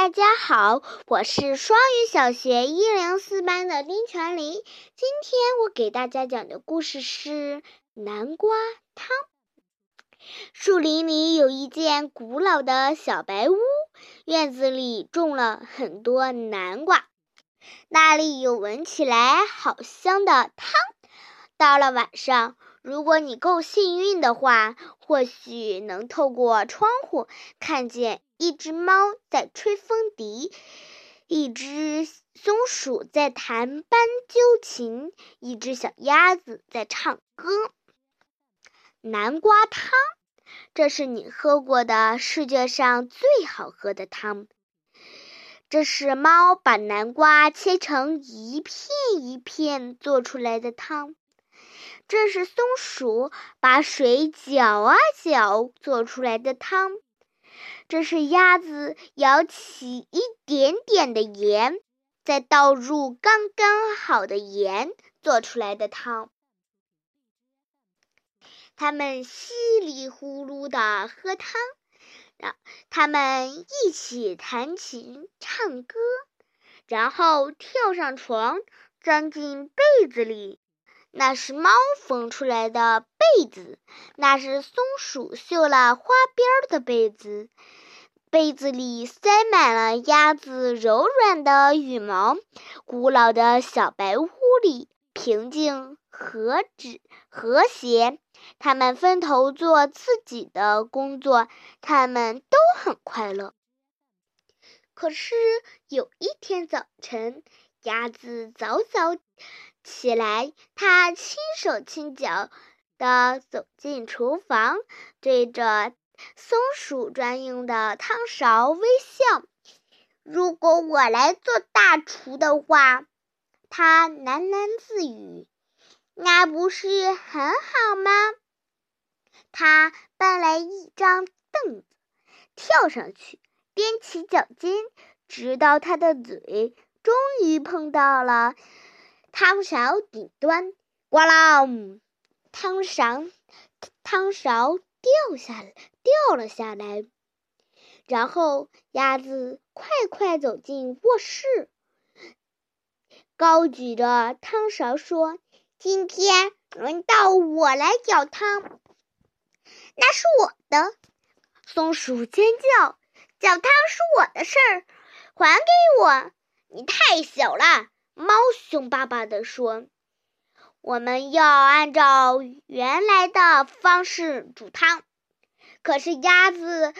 大家好，我是双语小学一零四班的丁全林。今天我给大家讲的故事是南瓜汤。树林里有一间古老的小白屋，院子里种了很多南瓜，那里有闻起来好香的汤。到了晚上，如果你够幸运的话，或许能透过窗户看见一只猫在吹风笛，一只松鼠在弹斑鸠琴，一只小鸭子在唱歌。南瓜汤，这是你喝过的世界上最好喝的汤。这是猫把南瓜切成一片一片做出来的汤。这是松鼠把水搅啊搅做出来的汤，这是鸭子舀起一点点的盐，再倒入刚刚好的盐做出来的汤。他们稀里呼噜的喝汤，让他们一起弹琴唱歌，然后跳上床，钻进被子里。那是猫缝出来的被子，那是松鼠绣了花边的被子，被子里塞满了鸭子柔软的羽毛。古老的小白屋里平静和止和谐，他们分头做自己的工作，他们都很快乐。可是有一天早晨，鸭子早早。起来，它轻手轻脚的走进厨房，对着松鼠专用的汤勺微笑。如果我来做大厨的话，他喃喃自语：“那不是很好吗？”他搬来一张凳子，跳上去，踮起脚尖，直到他的嘴终于碰到了。汤勺顶端，呱啦！汤勺汤勺掉下，掉了下来。然后鸭子快快走进卧室，高举着汤勺说：“今天轮到我来搅汤。”那是我的！松鼠尖叫：“搅汤是我的事儿，还给我！你太小了。”猫凶巴巴地说：“我们要按照原来的方式煮汤。”可是鸭子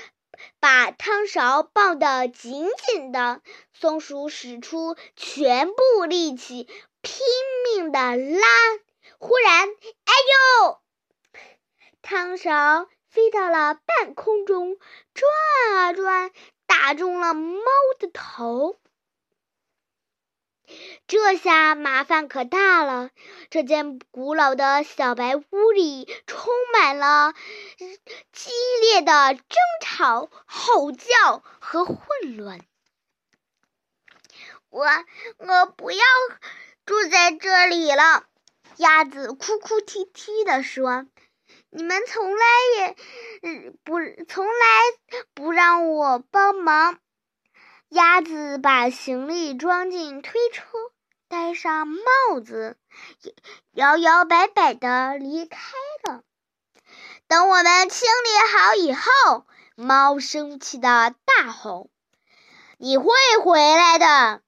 把汤勺抱得紧紧的，松鼠使出全部力气，拼命地拉。忽然，哎呦！汤勺飞到了半空中，转啊转，打中了猫的头。这下麻烦可大了！这间古老的小白屋里充满了激烈的争吵、吼叫和混乱。我我不要住在这里了！鸭子哭哭啼啼地说：“你们从来也不从来不让我帮忙。”鸭子把行李装进推车，戴上帽子，摇摇摆摆的离开了。等我们清理好以后，猫生气的大吼：“你会回来的！”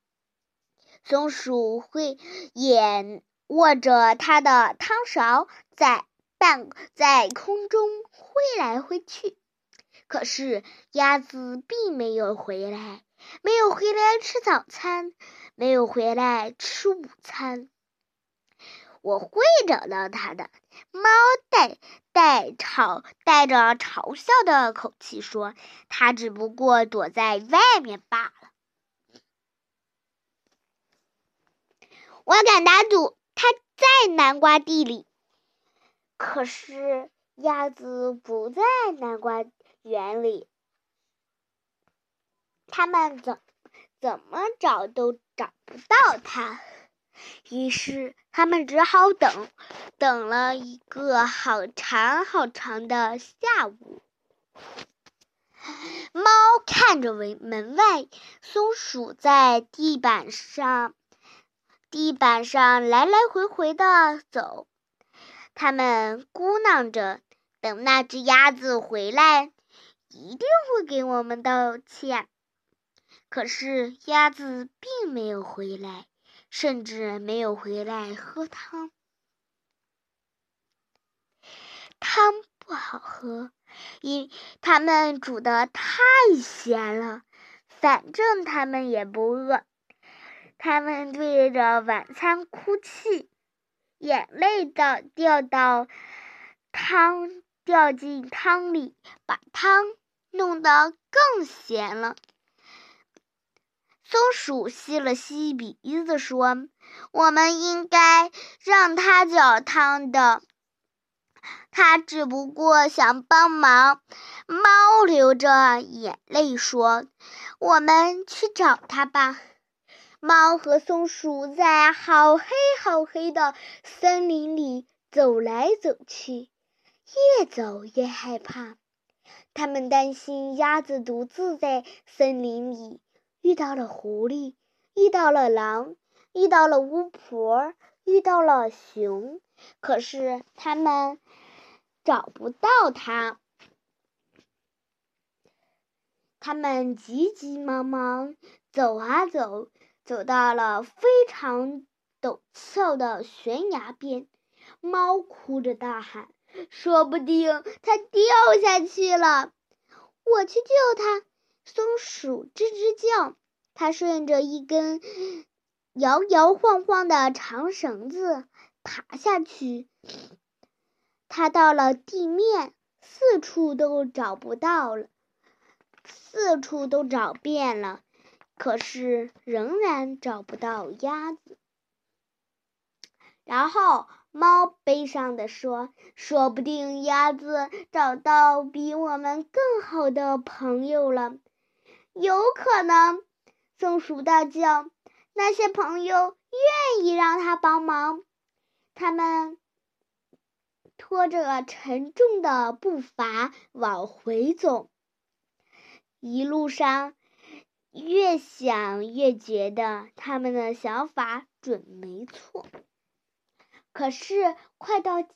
松鼠会眼握着它的汤勺，在半在空中挥来挥去。可是鸭子并没有回来。没有回来吃早餐，没有回来吃午餐。我会找到他的。猫带带嘲带着嘲笑的口气说：“他只不过躲在外面罢了。”我敢打赌，他在南瓜地里。可是鸭子不在南瓜园里。他们怎怎么找都找不到它，于是他们只好等，等了一个好长好长的下午。猫看着门门外，松鼠在地板上，地板上来来回回的走。他们咕囔着：“等那只鸭子回来，一定会给我们道歉。”可是鸭子并没有回来，甚至没有回来喝汤。汤不好喝，因他们煮的太咸了。反正他们也不饿，他们对着晚餐哭泣，眼泪到掉到汤掉进汤里，把汤弄得更咸了。松鼠吸了吸鼻子说：“我们应该让它搅汤的。”他只不过想帮忙。猫流着眼泪说：“我们去找他吧。”猫和松鼠在好黑好黑的森林里走来走去，越走越害怕。他们担心鸭子独自在森林里遇到了狐狸，遇到了狼，遇到了巫婆，遇到了熊。可是他们。找不到它，他们急急忙忙走啊走，走到了非常陡峭的悬崖边。猫哭着大喊：“说不定它掉下去了，我去救它！”松鼠吱吱叫，它顺着一根摇摇晃晃的长绳子爬下去。它到了地面，四处都找不到了，四处都找遍了，可是仍然找不到鸭子。然后猫悲伤地说：“说不定鸭子找到比我们更好的朋友了。”有可能，松鼠大叫：“那些朋友愿意让他帮忙，他们。”拖着沉重的步伐往回走，一路上越想越觉得他们的想法准没错。可是快到家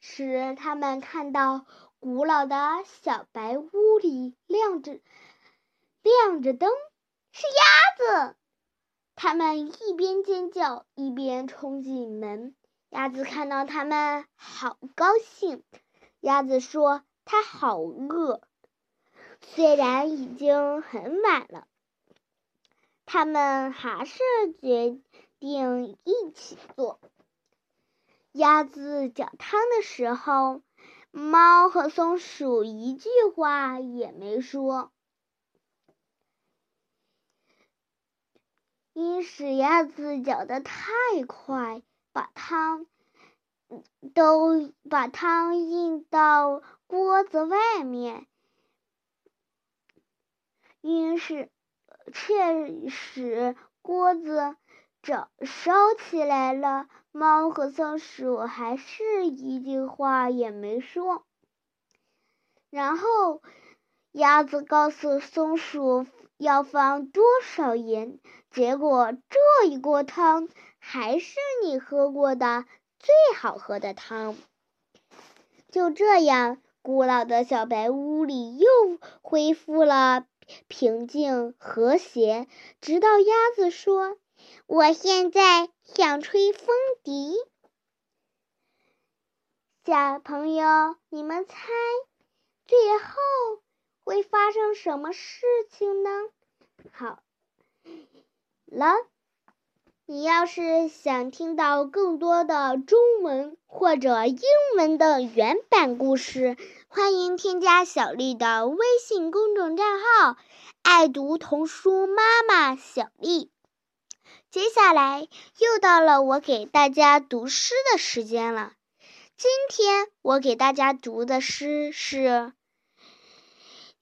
时，他们看到古老的小白屋里亮着亮着灯，是鸭子。他们一边尖叫一边冲进门。鸭子看到他们，好高兴。鸭子说：“它好饿。”虽然已经很晚了，他们还是决定一起做。鸭子搅汤的时候，猫和松鼠一句话也没说，因使鸭子搅得太快。把汤都把汤印到锅子外面，因是却使锅子着烧起来了。猫和松鼠还是一句话也没说。然后鸭子告诉松鼠要放多少盐，结果这一锅汤。还是你喝过的最好喝的汤。就这样，古老的小白屋里又恢复了平静和谐。直到鸭子说：“我现在想吹风笛。”小朋友，你们猜，最后会发生什么事情呢？好了。你要是想听到更多的中文或者英文的原版故事，欢迎添加小丽的微信公众账号“爱读童书妈妈小丽”。接下来又到了我给大家读诗的时间了。今天我给大家读的诗是《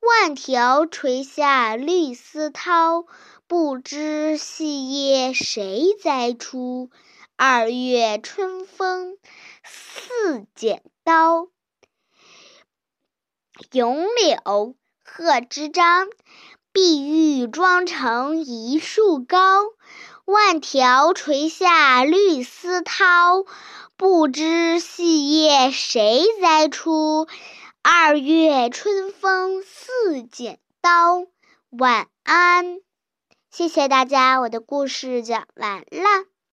万条垂下绿丝绦。不知细叶谁裁出？二月春风似剪刀。咏柳，贺知章。碧玉妆成一树高，万条垂下绿丝绦。不知细叶谁裁出？二月春风似剪刀。晚安，谢谢大家，我的故事讲完了。